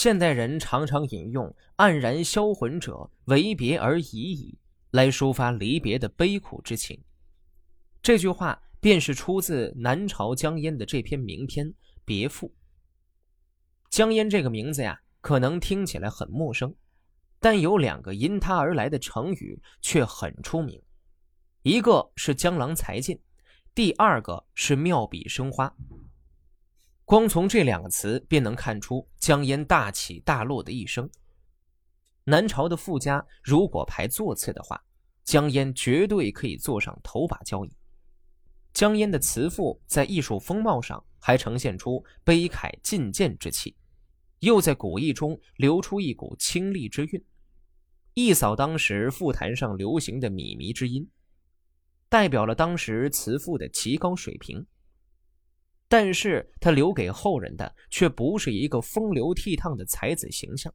现代人常常引用“黯然销魂者，唯别而已矣”来抒发离别的悲苦之情。这句话便是出自南朝江淹的这篇名篇《别赋》。江淹这个名字呀，可能听起来很陌生，但有两个因他而来的成语却很出名，一个是江郎才尽，第二个是妙笔生花。光从这两个词便能看出江淹大起大落的一生。南朝的富家如果排座次的话，江淹绝对可以坐上头把交椅。江淹的词赋在艺术风貌上还呈现出悲慨进谏之气，又在古意中流出一股清丽之韵，一扫当时赋坛上流行的靡靡之音，代表了当时词赋的极高水平。但是他留给后人的却不是一个风流倜傥的才子形象。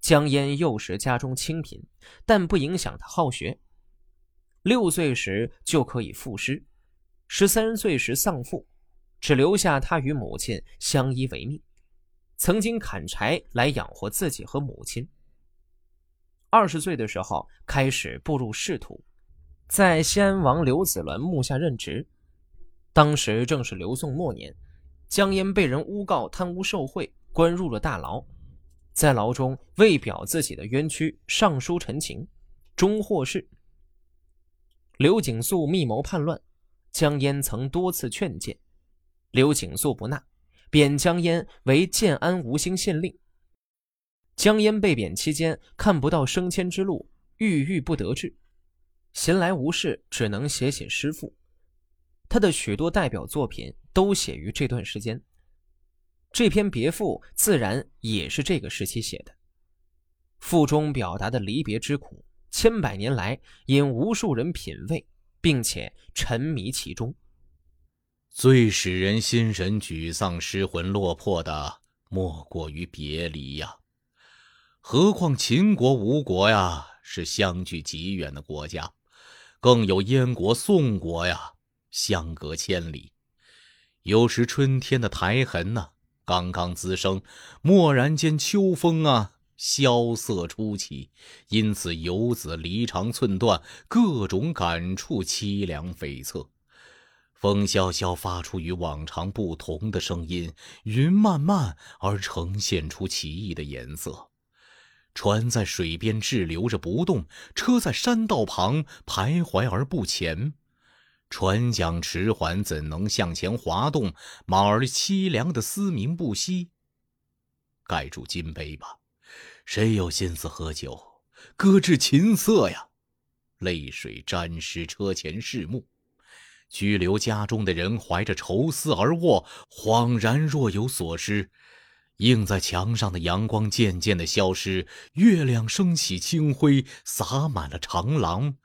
江淹幼时家中清贫，但不影响他好学。六岁时就可以赋诗，十三岁时丧父，只留下他与母亲相依为命，曾经砍柴来养活自己和母亲。二十岁的时候开始步入仕途，在西安王刘子鸾幕下任职。当时正是刘宋末年，江淹被人诬告贪污受贿，关入了大牢。在牢中为表自己的冤屈，上书陈情，终获释。刘景素密谋叛乱，江淹曾多次劝谏，刘景素不纳，贬江淹为建安吴兴县令。江淹被贬期间，看不到升迁之路，郁郁不得志，闲来无事，只能写写诗赋。他的许多代表作品都写于这段时间，这篇别赋自然也是这个时期写的。赋中表达的离别之苦，千百年来引无数人品味，并且沉迷其中。最使人心神沮丧、失魂落魄的，莫过于别离呀。何况秦国、吴国呀，是相距极远的国家，更有燕国、宋国呀。相隔千里，有时春天的苔痕呐，刚刚滋生，蓦然间秋风啊，萧瑟初起，因此游子离肠寸断，各种感触凄凉悱恻。风萧萧发出与往常不同的声音，云漫漫而呈现出奇异的颜色。船在水边滞留着不动，车在山道旁徘徊而不前。船桨迟缓，怎能向前滑动？马儿凄凉的嘶鸣不息。盖住金杯吧，谁有心思喝酒？搁置琴瑟呀！泪水沾湿车前拭目。拘留家中的人怀着愁思而卧，恍然若有所失。映在墙上的阳光渐渐的消失，月亮升起清辉，洒满了长廊。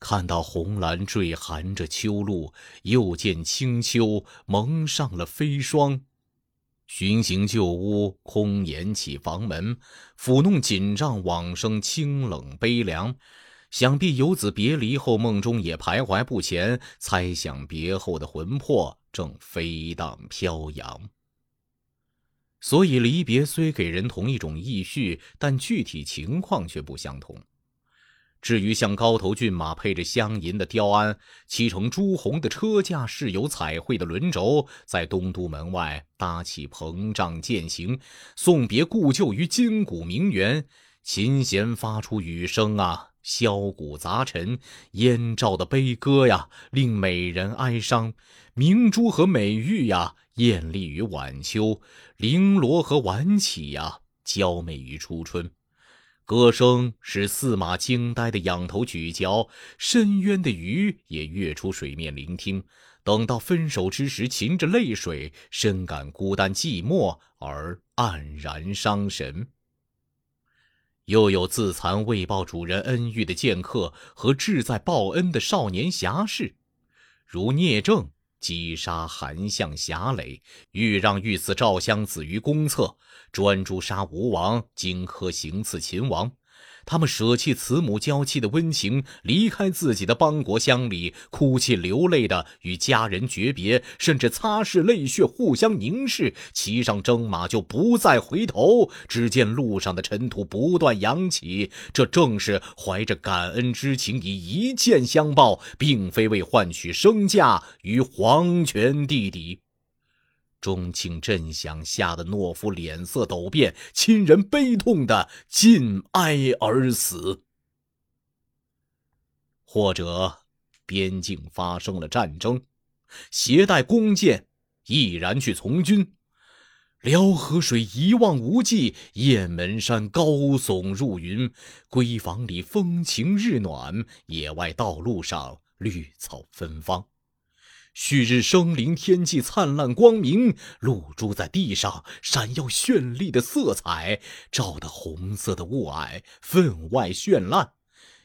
看到红蓝缀含着秋露，又见清秋蒙上了飞霜。巡行旧屋，空掩起房门，抚弄锦帐，往生清冷悲凉。想必游子别离后，梦中也徘徊不前，猜想别后的魂魄正飞荡飘扬。所以离别虽给人同一种意绪，但具体情况却不相同。至于像高头骏马配着镶银的雕鞍，漆成朱红的车架，饰有彩绘的轮轴，在东都门外搭起膨胀践行，送别故旧于金谷名园。琴弦发出雨声啊，箫鼓杂陈，燕赵的悲歌呀，令美人哀伤；明珠和美玉呀，艳丽于晚秋；绫罗和晚起呀，娇媚于初春。歌声使驷马惊呆的仰头举嚼，深渊的鱼也跃出水面聆听。等到分手之时，噙着泪水，深感孤单寂寞而黯然伤神。又有自残未报主人恩遇的剑客和志在报恩的少年侠士，如聂政击杀韩相侠磊，欲让御赐赵襄子于公厕。专诸杀吴王，荆轲行刺秦王，他们舍弃慈母娇妻的温情，离开自己的邦国乡里，哭泣流泪的与家人诀别，甚至擦拭泪血，互相凝视，骑上征马就不再回头。只见路上的尘土不断扬起，这正是怀着感恩之情，以一剑相报，并非为换取身价与皇权弟弟。钟庆震响，吓得懦夫脸色陡变，亲人悲痛的尽哀而死。或者，边境发生了战争，携带弓箭，毅然去从军。辽河水一望无际，雁门山高耸入云。闺房里风晴日暖，野外道路上绿草芬芳。旭日升临，天际灿烂光明，露珠在地上闪耀绚丽的色彩，照得红色的雾霭分外绚烂。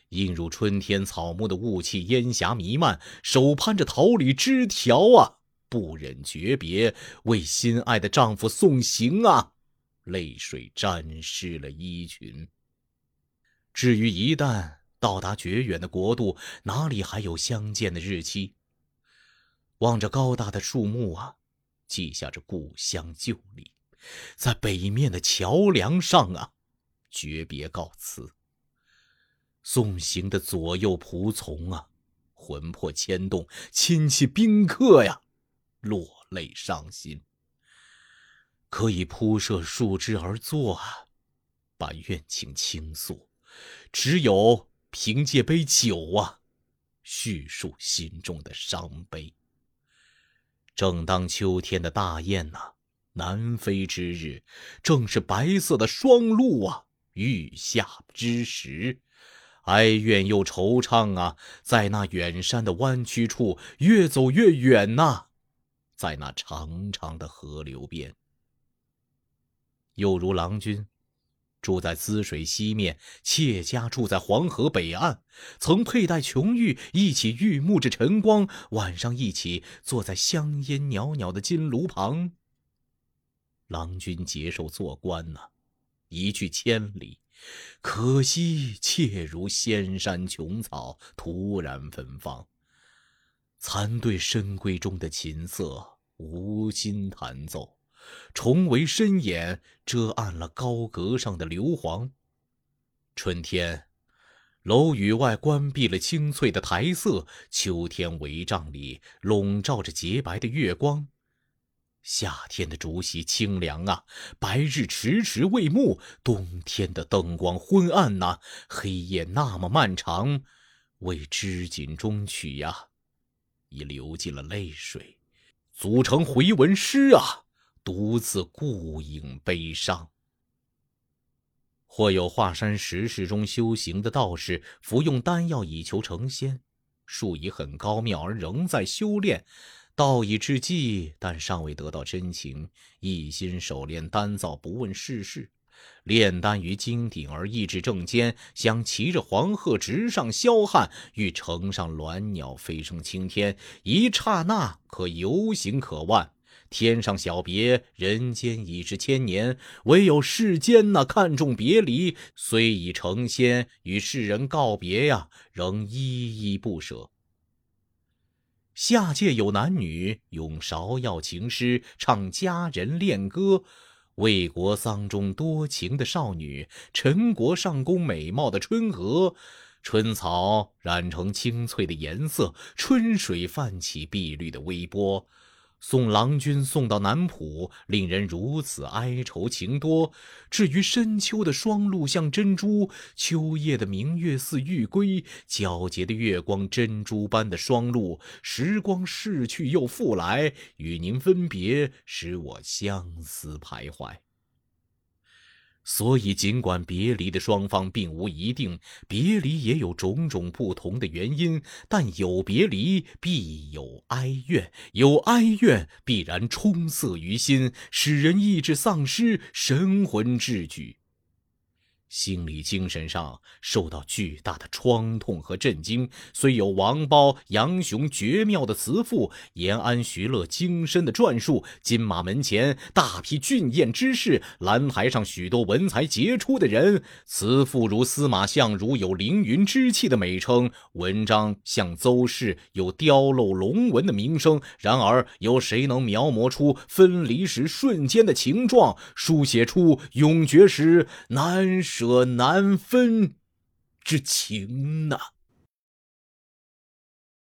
映入春天草木的雾气，烟霞弥漫，手攀着桃李枝条啊，不忍诀别，为心爱的丈夫送行啊，泪水沾湿了衣裙。至于一旦到达绝远的国度，哪里还有相见的日期？望着高大的树木啊，记下着故乡旧历，在北面的桥梁上啊，诀别告辞。送行的左右仆从啊，魂魄牵动，亲戚宾客呀，落泪伤心。可以铺设树枝而坐啊，把怨情倾诉，只有凭借杯酒啊，叙述心中的伤悲。正当秋天的大雁呐南飞之日，正是白色的霜露啊欲下之时，哀怨又惆怅啊，在那远山的弯曲处越走越远呐，在那长长的河流边，又如郎君。住在滋水西面，妾家住在黄河北岸，曾佩戴琼玉，一起玉沐着晨光，晚上一起坐在香烟袅袅的金炉旁。郎君接受做官呐，一去千里，可惜妾如仙山琼草，突然芬芳。残对深闺中的琴瑟，无心弹奏。重围深掩，遮暗了高阁上的硫磺。春天，楼宇外关闭了青翠的苔色；秋天，帷帐里笼罩着洁白的月光。夏天的竹席清凉啊，白日迟迟未暮；冬天的灯光昏暗呐，黑夜那么漫长。为织锦中曲呀，已流尽了泪水，组成回文诗啊。独自顾影悲伤。或有华山石室中修行的道士，服用丹药以求成仙，术已很高妙，而仍在修炼。道已至极，但尚未得到真情，一心守炼丹灶，不问世事。炼丹于金鼎，而意志正坚，想骑着黄鹤直上霄汉，欲乘上鸾鸟飞升青天，一刹那可游行可万。天上小别，人间已是千年。唯有世间那看重别离，虽已成仙，与世人告别呀，仍依依不舍。下界有男女咏芍药情诗，唱佳人恋歌。魏国丧中多情的少女，陈国上宫美貌的春娥。春草染成青翠的颜色，春水泛起碧绿的微波。送郎君送到南浦，令人如此哀愁情多。至于深秋的霜露像珍珠，秋夜的明月似玉龟，皎洁的月光珍珠般的霜露，时光逝去又复来，与您分别，使我相思徘徊。所以，尽管别离的双方并无一定，别离也有种种不同的原因，但有别离必有哀怨，有哀怨必然充塞于心，使人意志丧失，神魂志举。心理精神上受到巨大的创痛和震惊。虽有王褒、杨雄绝妙的词赋，延安、徐乐精深的传述，金马门前大批俊彦之士，兰台上许多文才杰出的人，词赋如司马相如有凌云之气的美称，文章像邹氏有雕镂龙纹的名声。然而，有谁能描摹出分离时瞬间的情状，书写出永诀时难舍难分之情呢？